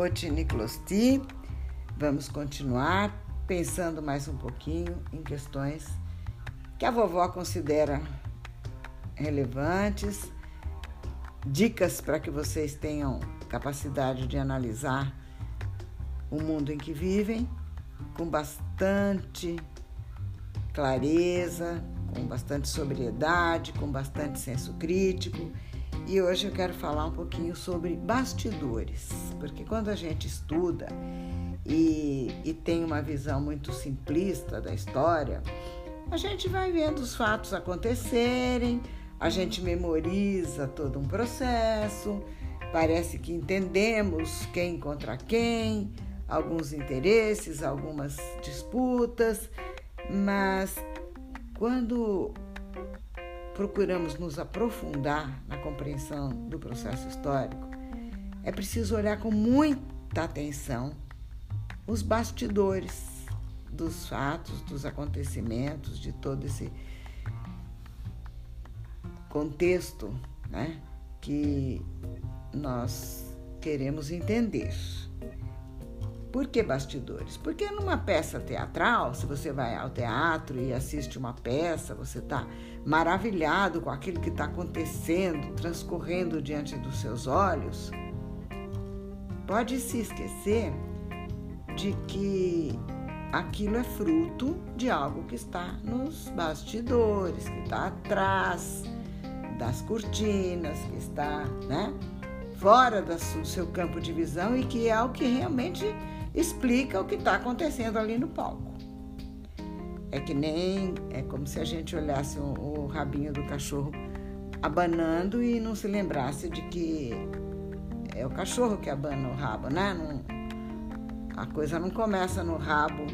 Coach Niclosti. Vamos continuar pensando mais um pouquinho em questões que a vovó considera relevantes, dicas para que vocês tenham capacidade de analisar o mundo em que vivem com bastante clareza, com bastante sobriedade, com bastante senso crítico. E hoje eu quero falar um pouquinho sobre bastidores, porque quando a gente estuda e, e tem uma visão muito simplista da história, a gente vai vendo os fatos acontecerem, a gente memoriza todo um processo, parece que entendemos quem contra quem, alguns interesses, algumas disputas, mas quando procuramos nos aprofundar na compreensão do processo histórico, é preciso olhar com muita atenção os bastidores dos fatos, dos acontecimentos, de todo esse contexto né, que nós queremos entender. Por que bastidores? Porque numa peça teatral, se você vai ao teatro e assiste uma peça, você está maravilhado com aquilo que está acontecendo, transcorrendo diante dos seus olhos, pode se esquecer de que aquilo é fruto de algo que está nos bastidores, que está atrás das cortinas, que está né, fora do seu campo de visão e que é o que realmente explica o que está acontecendo ali no palco. É que nem é como se a gente olhasse o, o rabinho do cachorro abanando e não se lembrasse de que é o cachorro que abana o rabo, né? Não, a coisa não começa no rabo,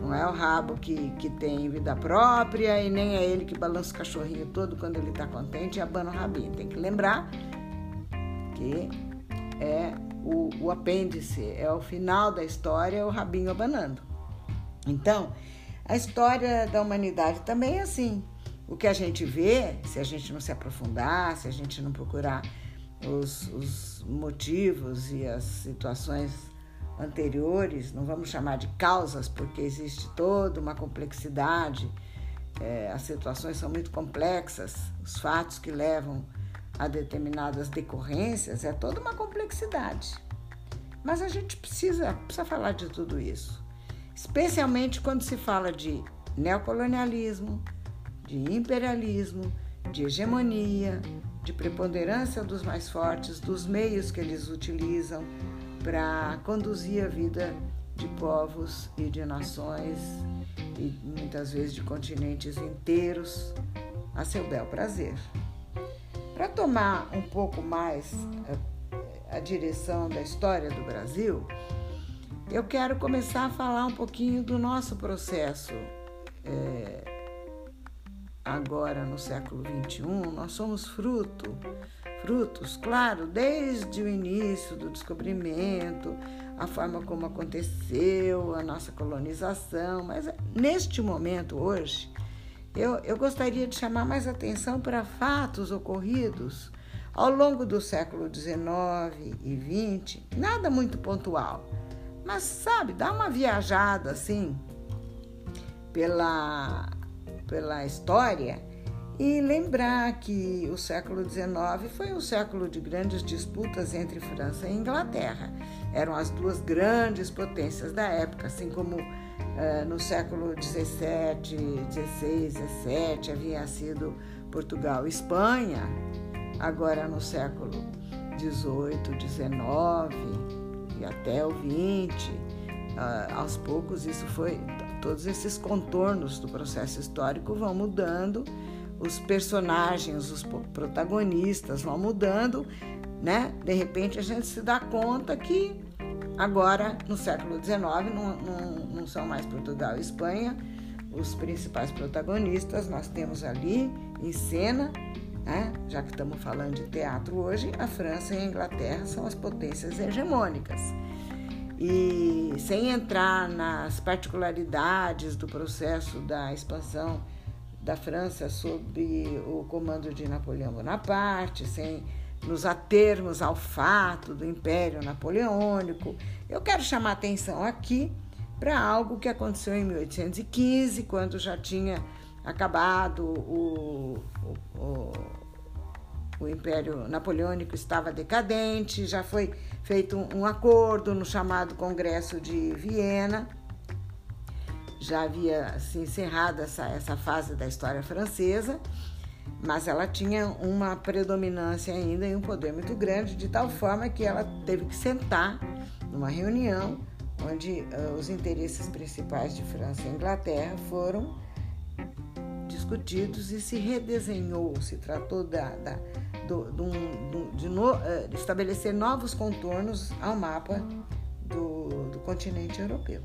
não é o rabo que, que tem vida própria e nem é ele que balança o cachorrinho todo quando ele está contente e abana o rabinho. Tem que lembrar que é o, o apêndice, é o final da história, é o rabinho abanando. Então, a história da humanidade também é assim. O que a gente vê, se a gente não se aprofundar, se a gente não procurar os, os motivos e as situações anteriores, não vamos chamar de causas, porque existe toda uma complexidade, é, as situações são muito complexas, os fatos que levam a determinadas decorrências, é toda uma complexidade. Mas a gente precisa, precisa falar de tudo isso, especialmente quando se fala de neocolonialismo, de imperialismo, de hegemonia, de preponderância dos mais fortes, dos meios que eles utilizam para conduzir a vida de povos e de nações e muitas vezes de continentes inteiros a seu bel prazer. Para tomar um pouco mais a, a, direção da história do Brasil, eu quero começar a falar um pouquinho do nosso processo. É, agora no século XXI, nós somos fruto, frutos, claro, desde o início do descobrimento, a forma como aconteceu, a nossa colonização, mas neste momento hoje, eu, eu gostaria de chamar mais atenção para fatos ocorridos ao longo do século XIX e XX, nada muito pontual, mas sabe, dá uma viajada assim pela, pela história e lembrar que o século XIX foi um século de grandes disputas entre França e Inglaterra. Eram as duas grandes potências da época, assim como no século XVII, XVI, XVII havia sido Portugal e Espanha, agora no século XVIII, XIX e até o XX, ah, aos poucos isso foi, todos esses contornos do processo histórico vão mudando, os personagens, os protagonistas vão mudando, né? De repente a gente se dá conta que Agora, no século XIX, não, não, não são mais Portugal e Espanha os principais protagonistas. Nós temos ali em cena, né, já que estamos falando de teatro hoje, a França e a Inglaterra são as potências hegemônicas. E sem entrar nas particularidades do processo da expansão da França sob o comando de Napoleão Bonaparte, sem nos atermos ao fato do Império Napoleônico, eu quero chamar atenção aqui para algo que aconteceu em 1815, quando já tinha acabado o, o, o, o Império Napoleônico estava decadente, já foi feito um acordo no chamado Congresso de Viena, já havia se encerrado essa, essa fase da história francesa, mas ela tinha uma predominância ainda e um poder muito grande, de tal forma que ela teve que sentar numa reunião onde uh, os interesses principais de França e Inglaterra foram discutidos e se redesenhou, se tratou da, da do, do, do, de, no, uh, estabelecer novos contornos ao mapa do, continente europeu.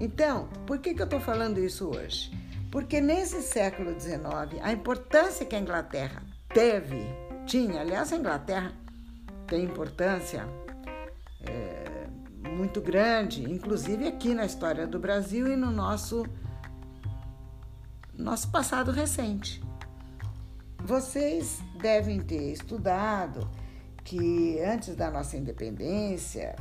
Então, por que, que eu estou falando isso hoje? Porque nesse século XIX, a importância que a Inglaterra teve, tinha, aliás, a Inglaterra tem importância muito grande, inclusive aqui na história do Brasil e no nosso, nosso passado recente. Vocês devem ter estudado que antes da nossa independência,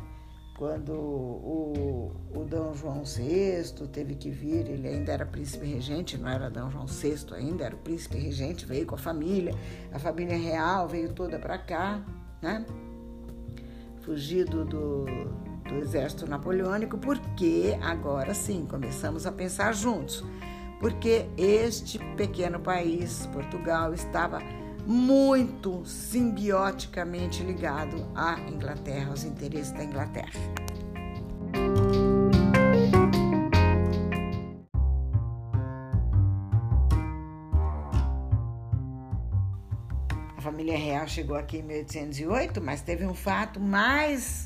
quando o, o Dom João VI teve que vir, ele ainda era príncipe regente, não era Dom João VI ainda, era o príncipe regente, veio com a família, a família real veio toda para cá, né? Fugido do, do exército napoleônico, porque agora sim começamos a pensar juntos, porque este pequeno país, Portugal, estava muito simbioticamente ligado à Inglaterra, aos interesses da Inglaterra. A família real chegou aqui em 1808, mas teve um fato mais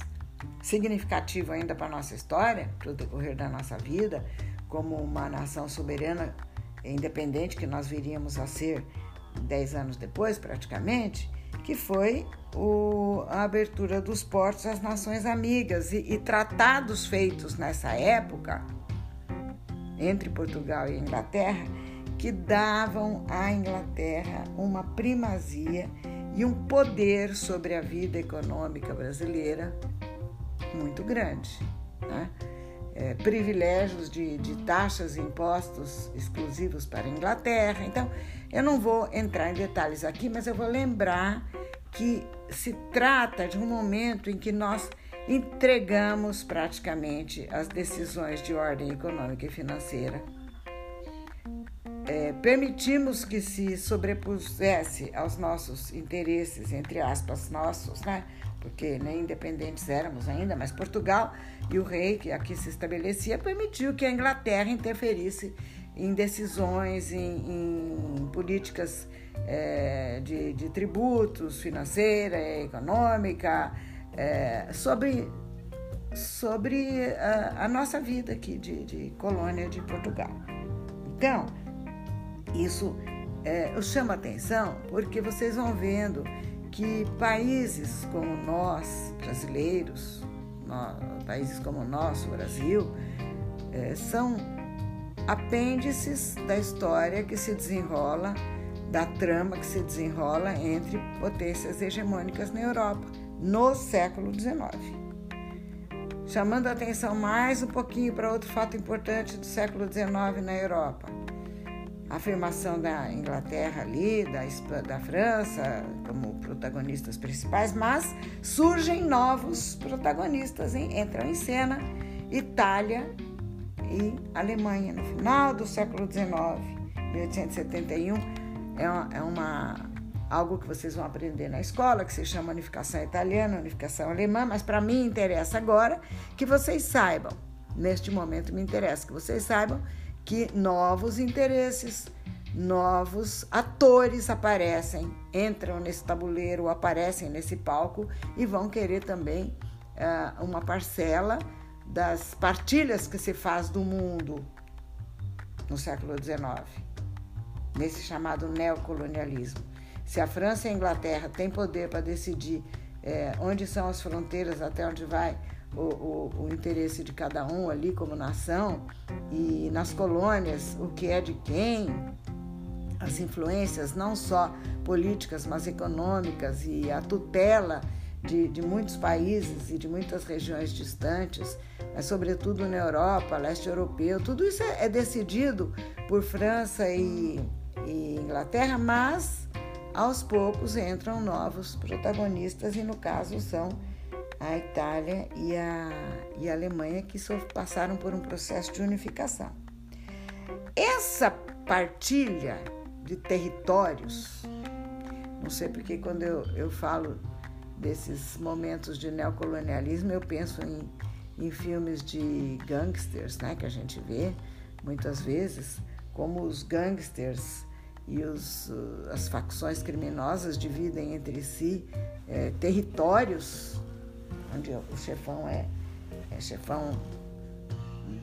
significativo ainda para a nossa história, para o decorrer da nossa vida, como uma nação soberana e independente que nós viríamos a ser dez anos depois, praticamente, que foi o, a abertura dos portos às nações amigas e, e tratados feitos nessa época entre Portugal e Inglaterra que davam à Inglaterra uma primazia e um poder sobre a vida econômica brasileira muito grande. Né? É, privilégios de, de taxas e impostos exclusivos para a Inglaterra. Então, eu não vou entrar em detalhes aqui, mas eu vou lembrar que se trata de um momento em que nós entregamos praticamente as decisões de ordem econômica e financeira. É, permitimos que se sobrepusesse aos nossos interesses, entre aspas, nossos, né? Porque nem independentes éramos ainda, mas Portugal e o rei que aqui se estabelecia permitiu que a Inglaterra interferisse em decisões, em, em políticas é, de, de, tributos, financeira, econômica, é, sobre, sobre a, a, nossa vida aqui de, de, colônia de Portugal. Então, isso é, eu chamo a atenção porque vocês vão vendo que países como nós, brasileiros, nós, países como o nosso, Brasil, é, são apêndices da história que se desenrola, da trama que se desenrola entre potências hegemônicas na Europa no século XIX. Chamando a atenção mais um pouquinho para outro fato importante do século XIX na Europa. A afirmação da Inglaterra ali, da, da França, como protagonistas principais, mas surgem novos protagonistas, hein? entram em cena Itália e Alemanha. No final do século XIX, 1871, é uma, é uma algo que vocês vão aprender na escola, que se chama unificação italiana, unificação alemã, mas para mim interessa agora que vocês saibam, neste momento me interessa que vocês saibam que novos interesses, novos atores aparecem, entram nesse tabuleiro, aparecem nesse palco e vão querer também uh, uma parcela das partilhas que se faz do mundo no século XIX, nesse chamado neocolonialismo. Se a França e a Inglaterra têm poder para decidir é, onde são as fronteiras, até onde vai o, o, o, interesse de cada um ali como nação, e nas colônias o que é de quem, as influências não só políticas, mas econômicas e a tutela de, de, muitos países e de muitas regiões distantes, mas sobretudo na Europa, leste europeu, tudo isso é, é decidido por França e, e Inglaterra, mas aos poucos entram novos protagonistas e no caso são a Itália e a, e a Alemanha que passaram por um processo de unificação. Essa partilha de territórios, não sei porque quando eu, eu falo desses momentos de neocolonialismo, eu penso em, em filmes de gangsters, né, que a gente vê muitas vezes, como os gangsters e os, as facções criminosas dividem entre si é, territórios onde o chefão é, é chefão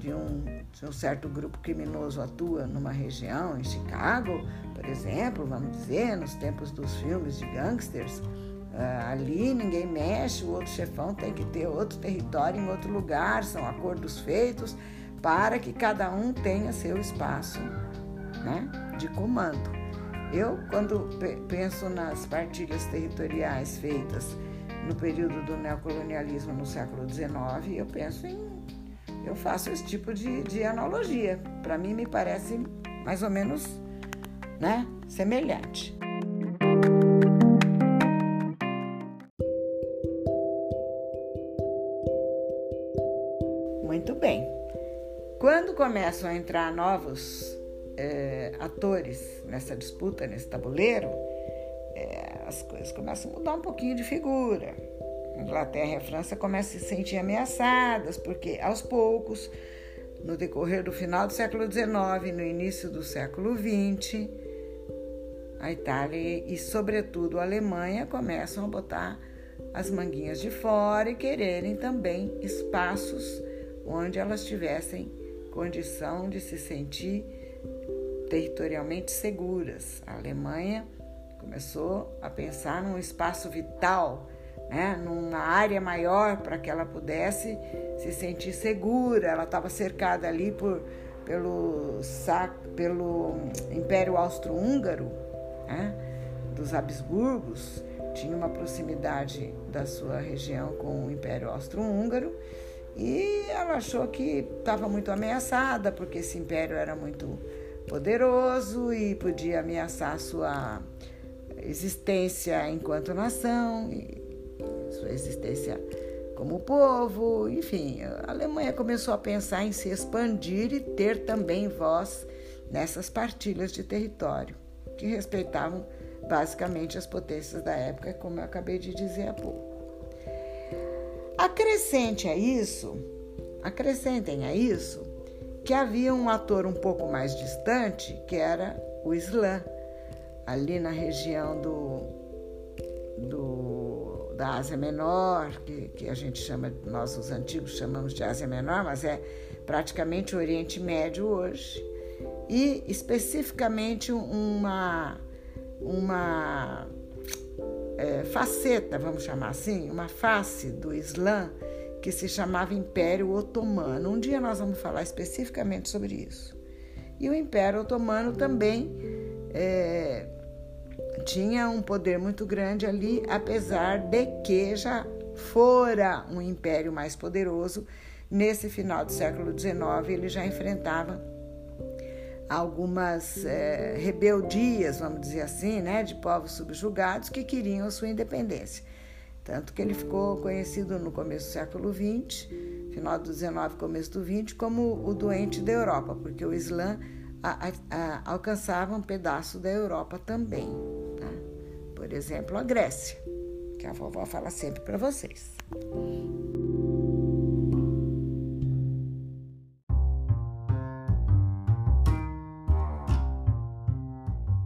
de um, de um, certo grupo criminoso atua numa região, em Chicago, por exemplo, vamos dizer, nos tempos dos filmes de gangsters, uh, ali ninguém mexe, o outro chefão tem que ter outro território em outro lugar, são acordos feitos para que cada um tenha seu espaço né, de comando. Eu, quando penso nas partilhas territoriais feitas no período do neocolonialismo no século XIX, eu penso em. Eu faço esse tipo de, de analogia. Para mim, me parece mais ou menos né, semelhante. Muito bem. Quando começam a entrar novos é, atores nessa disputa, nesse tabuleiro, as coisas começam a mudar um pouquinho de figura. A Inglaterra e a França começam a se sentir ameaçadas, porque aos poucos, no decorrer do final do século XIX no início do século XX, a Itália e, sobretudo, a Alemanha começam a botar as manguinhas de fora e quererem também espaços onde elas tivessem condição de se sentir territorialmente seguras. A Alemanha começou a pensar num espaço vital, né, numa área maior para que ela pudesse se sentir segura. Ela estava cercada ali por, pelo, pelo Império Austro-Húngaro, né, dos Habsburgos, tinha uma proximidade da sua região com o Império Austro-Húngaro. E ela achou que estava muito ameaçada porque esse império era muito poderoso e podia ameaçar sua existência enquanto nação, sua existência como povo, enfim, a Alemanha começou a pensar em se expandir e ter também voz nessas partilhas de território, que respeitavam basicamente as potências da época, como eu acabei de dizer há pouco. Acrescente a isso, acrescentem a isso que havia um ator um pouco mais distante, que era o Islã, ali na região do, do, da Ásia Menor, que, que a gente chama, nós os antigos chamamos de Ásia Menor, mas é praticamente o Oriente Médio hoje, e especificamente uma, uma é, faceta, vamos chamar assim, uma face do Islã que se chamava Império Otomano. Um dia nós vamos falar especificamente sobre isso. E o Império Otomano também é, tinha um poder muito grande ali, apesar de que já fora um império mais poderoso. Nesse final do século XIX, ele já enfrentava algumas é, rebeldias, vamos dizer assim, né, de povos subjugados que queriam sua independência. Tanto que ele ficou conhecido no começo do século XX, final do XIX, começo do XX, como o doente da Europa, porque o Islã a, a, a, alcançava um pedaço da Europa também. Por exemplo, a Grécia, que a vovó fala sempre para vocês.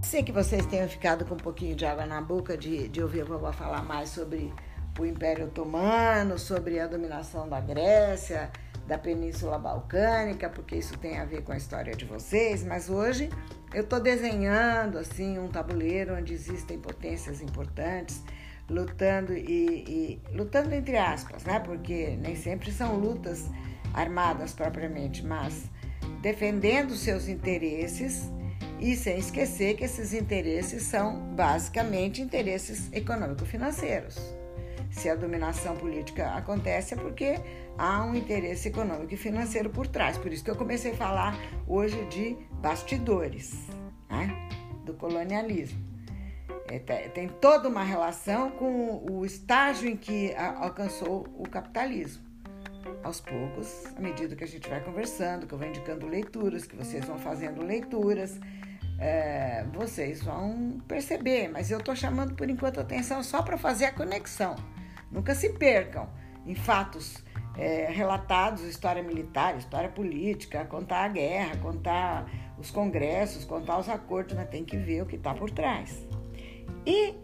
Sei que vocês tenham ficado com um pouquinho de água na boca de, de ouvir a vovó falar mais sobre o Império Otomano, sobre a dominação da Grécia, da Península Balcânica, porque isso tem a ver com a história de vocês, mas hoje eu estou desenhando assim um tabuleiro onde existem potências importantes lutando e, e, lutando entre aspas, né? Porque nem sempre são lutas armadas propriamente, mas defendendo seus interesses E sem esquecer que esses interesses são basicamente interesses econômico-financeiros. Se a dominação política acontece é porque há um interesse econômico e financeiro por trás. Por isso que eu comecei a falar hoje de bastidores né, do colonialismo. É, tem toda uma relação com o estágio em que alcançou o capitalismo. Aos poucos, à medida que a gente vai conversando, que eu vou indicando leituras, que vocês vão fazendo leituras, é, vocês vão perceber. Mas eu estou chamando por enquanto a atenção só para fazer a conexão. Nunca se percam em fatos é, relatados, história militar, história política, contar a guerra, contar os congressos, contar os acordos, mas tem que ver o que está por trás. E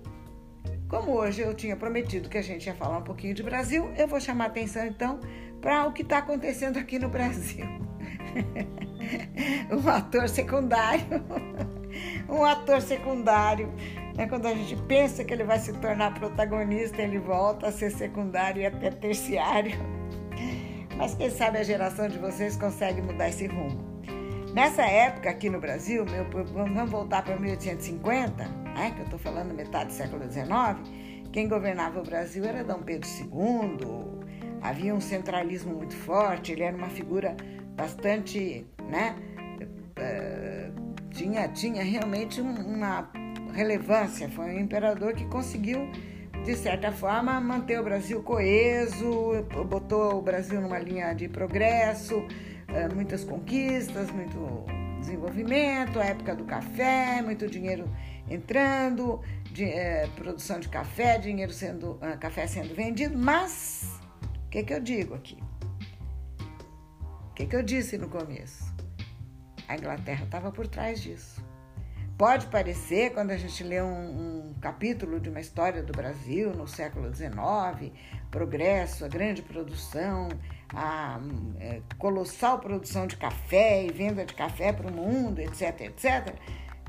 como hoje eu tinha prometido que a gente ia falar um pouquinho de Brasil, eu vou chamar atenção então para o que está acontecendo aqui no Brasil. um ator secundário, um ator secundário né? Quando a gente pensa que ele vai se tornar protagonista, ele volta a ser secundário e até terciário. Mas quem sabe a geração de vocês consegue mudar esse rumo. Nessa época, aqui no Brasil, meu, vamos voltar para 1850, né, que eu estou falando metade do século XIX, quem governava o Brasil era Dom Pedro II, havia um centralismo muito forte, ele era uma figura bastante, né, uh, tinha, tinha realmente uma relevância. Foi um imperador que conseguiu, de certa forma, manter o Brasil coeso, botou o Brasil numa linha de progresso, eh, muitas conquistas, muito desenvolvimento, a época do café, muito dinheiro entrando, de, é, produção de café, dinheiro sendo, uh, café sendo vendido, mas o que, que eu digo aqui? O que, que eu disse no começo? A Inglaterra estava por trás disso. Pode parecer, quando a gente lê um, um, capítulo de uma história do Brasil no século XIX, progresso, a grande produção, a é, colossal produção de café e venda de café para o mundo, etc, etc.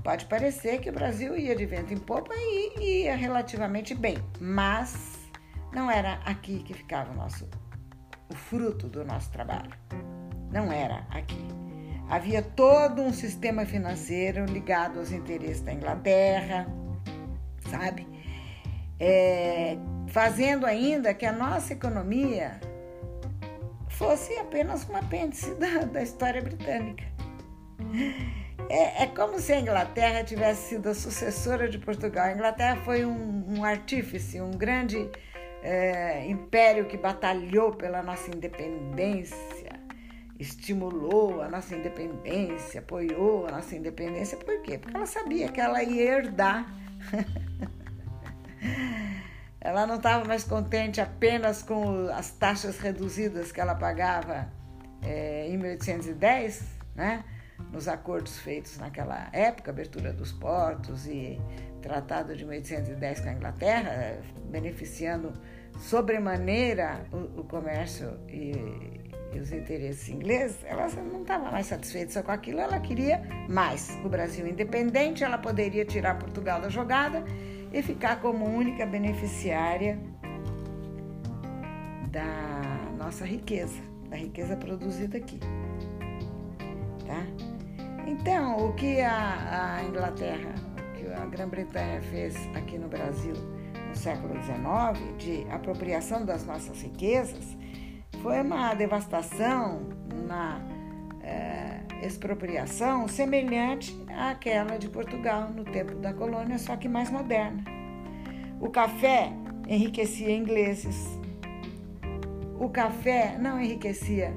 Pode parecer que o Brasil ia de vento em popa e ia relativamente bem, mas não era aqui que ficava o nosso o fruto do nosso trabalho. Não era aqui. Havia todo um sistema financeiro ligado aos interesses da Inglaterra, sabe? É, fazendo ainda que a nossa economia fosse apenas um apêndice da, da história britânica. É, é, como se a Inglaterra tivesse sido a sucessora de Portugal. A Inglaterra foi um, um artífice, um grande é, império que batalhou pela nossa independência estimulou a nossa independência, apoiou a nossa independência. Por quê? Porque ela sabia que ela ia herdar. ela não estava mais contente apenas com as taxas reduzidas que ela pagava é, em 1810, né? nos acordos feitos naquela época, abertura dos portos e tratado de 1810 com a Inglaterra, beneficiando sobremaneira o, o comércio e, e os interesses ingleses, ela não estava mais satisfeita só com aquilo, ela queria mais. O Brasil independente, ela poderia tirar Portugal da jogada e ficar como única beneficiária da nossa riqueza, da riqueza produzida aqui. Tá? Então, o que a, a Inglaterra, o que a Grã-Bretanha fez aqui no Brasil no século XIX, de apropriação das nossas riquezas, foi uma devastação, uma é, expropriação semelhante àquela de Portugal no tempo da colônia, só que mais moderna. O café enriquecia ingleses. O café não enriquecia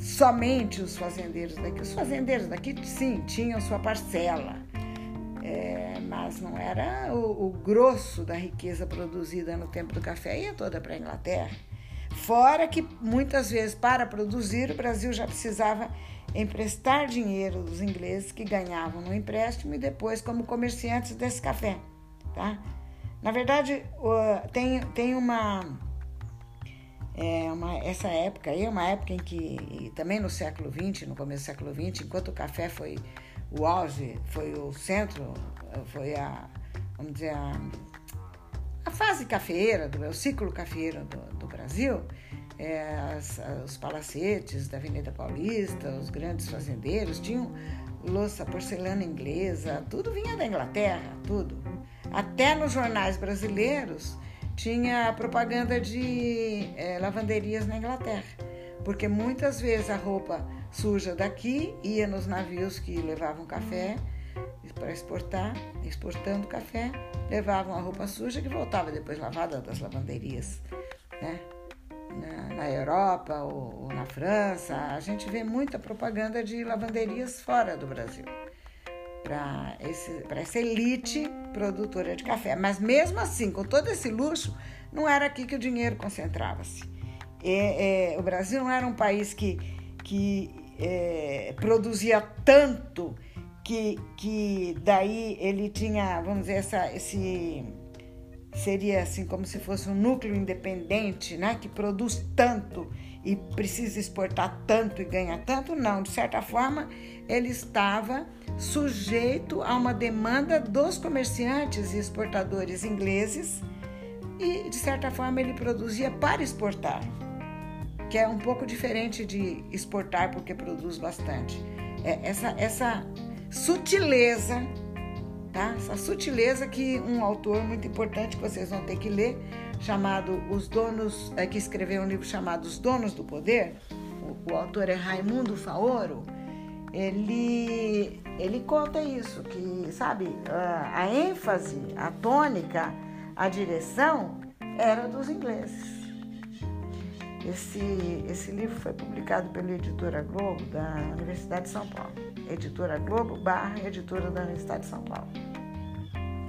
somente os fazendeiros daqui. Os fazendeiros daqui, sim, tinham sua parcela é, mas não era o, o, grosso da riqueza produzida no tempo do café, ia toda para a Inglaterra. Fora que muitas vezes, para produzir, o Brasil já precisava emprestar dinheiro dos ingleses que ganhavam no empréstimo e depois como comerciantes desse café. Tá? Na verdade, tem, tem uma, é uma, essa época aí, uma época em que, também no século XX, no começo do século XX, enquanto o café foi o auge, foi o centro, foi a, vamos dizer, a, a fase cafeeira, do, o ciclo cafeeiro do, do Brasil, é, as, os palacetes da Avenida Paulista, os grandes fazendeiros tinham louça porcelana inglesa, tudo vinha da Inglaterra, tudo. Até nos jornais brasileiros tinha propaganda de é, lavanderias na Inglaterra, porque muitas vezes a roupa suja daqui ia nos navios que levavam café para exportar, exportando café, levavam a roupa suja que voltava depois lavada das lavanderias, né? Na, na Europa ou, ou, na França, a gente vê muita propaganda de lavanderias fora do Brasil para essa elite produtora de café. Mas mesmo assim, com todo esse luxo, não era aqui que o dinheiro concentrava-se. É, é, o Brasil não era um país que, que é, produzia tanto que, que daí ele tinha, vamos dizer, essa, esse seria assim como se fosse um núcleo independente, né, que produz tanto e precisa exportar tanto e ganha tanto, não, de certa forma ele estava sujeito a uma demanda dos comerciantes e exportadores ingleses e de certa forma ele produzia para exportar, que é um pouco diferente de exportar porque produz bastante. É essa essa sutileza, tá? Essa sutileza que um autor muito importante que vocês vão ter que ler, chamado Os Donos, é, que escreveu um livro chamado Os Donos do Poder, o, o autor é Raimundo Faoro, ele, ele conta isso, que, sabe, a, a ênfase, a tônica, a direção era dos ingleses. Esse, esse livro foi publicado pela editora Globo da Universidade de São Paulo. Editora Globo barra editora da Universidade de São Paulo.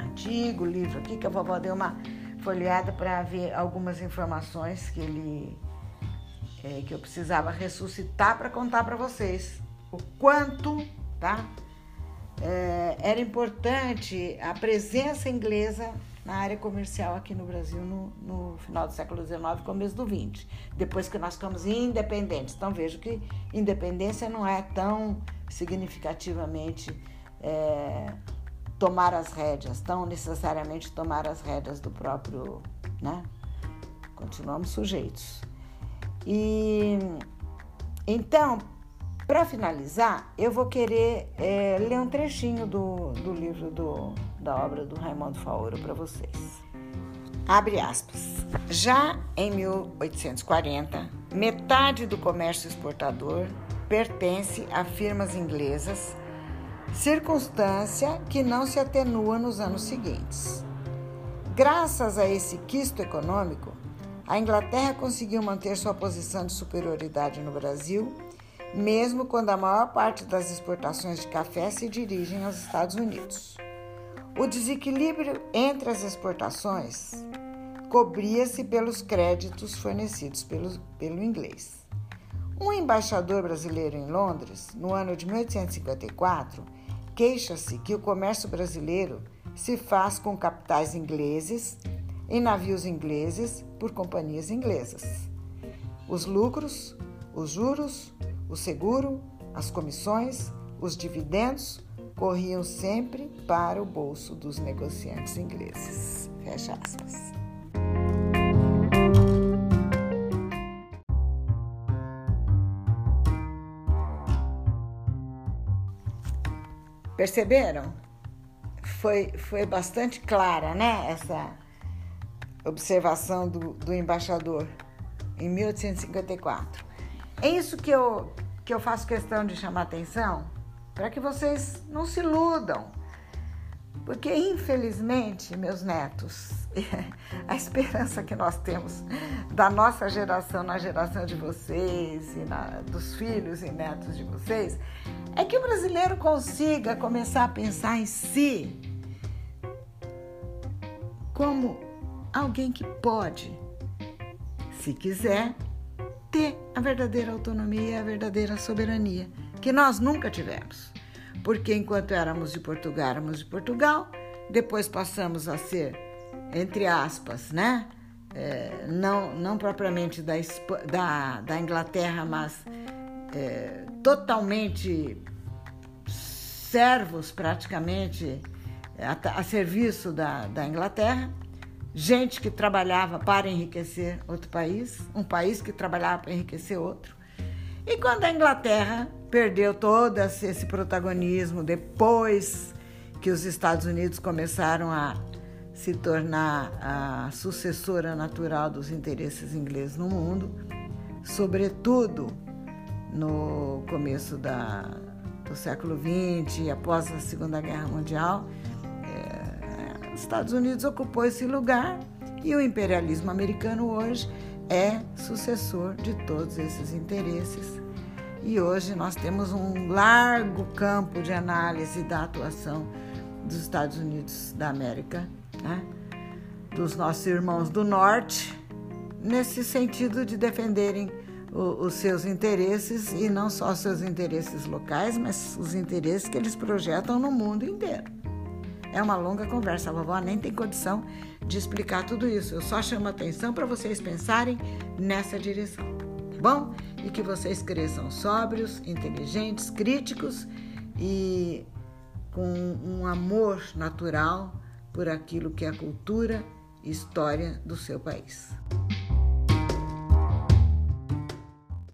Antigo livro aqui que a vovó deu uma folheada para ver algumas informações que ele é, que eu precisava ressuscitar para contar para vocês o quanto, tá? É, era importante a presença inglesa na área comercial aqui no Brasil no, no, final do século XIX começo do XX, depois que nós ficamos independentes. Então vejo que independência não é tão significativamente é, tomar as rédeas, tão necessariamente tomar as rédeas do próprio, né? Continuamos sujeitos. E então, para finalizar, eu vou querer é, ler um trechinho do, do livro do, da obra do Raimundo Faoro para vocês. Abre aspas. Já em 1840, metade do comércio exportador pertence a firmas inglesas, circunstância que não se atenua nos anos seguintes. Graças a esse quisto econômico, a Inglaterra conseguiu manter sua posição de superioridade no Brasil, mesmo quando a maior parte das exportações de café se dirigem aos Estados Unidos. O desequilíbrio entre as exportações cobria-se pelos créditos fornecidos pelo, pelo inglês. Um embaixador brasileiro em Londres, no ano de 1854, queixa-se que o comércio brasileiro se faz com capitais ingleses, em navios ingleses, por companhias inglesas. Os lucros, os juros, o seguro, as comissões, os dividendos corriam sempre para o bolso dos negociantes ingleses. Fecha aspas. Perceberam? Foi, foi bastante clara, né? Essa observação do, do embaixador em 1854. É isso que eu, que eu faço questão de chamar atenção para que vocês não se iludam. Porque, infelizmente, meus netos, a esperança que nós temos da nossa geração na geração de vocês e na, dos filhos e netos de vocês é que o brasileiro consiga começar a pensar em si como alguém que pode, se quiser, ter a verdadeira autonomia e a verdadeira soberania que nós nunca tivemos. Porque enquanto éramos de Portugal, éramos de Portugal, depois passamos a ser, entre aspas, né? É, não, não propriamente da, da, da Inglaterra, mas é, totalmente servos praticamente a, a serviço da, da Inglaterra. gente que trabalhava para enriquecer outro país, um país que trabalhava para enriquecer outro. E quando a Inglaterra perdeu todo esse protagonismo depois que os Estados Unidos começaram a se tornar a sucessora natural dos interesses ingleses no mundo, sobretudo no começo da, do século XX, após a Segunda Guerra Mundial, é, os Estados Unidos ocupou esse lugar e o imperialismo americano hoje é sucessor de todos esses interesses. E hoje nós temos um largo campo de análise da atuação dos Estados Unidos da América, né? dos nossos irmãos do Norte, nesse sentido de defenderem o, os seus interesses e não só os seus interesses locais, mas os interesses que eles projetam no mundo inteiro. É uma longa conversa, a vovó nem tem condição de explicar tudo isso. Eu só chamo atenção para vocês pensarem nessa direção, tá bom? E que vocês cresçam sóbrios, inteligentes, críticos e com um amor natural por aquilo que é a cultura e história do seu país.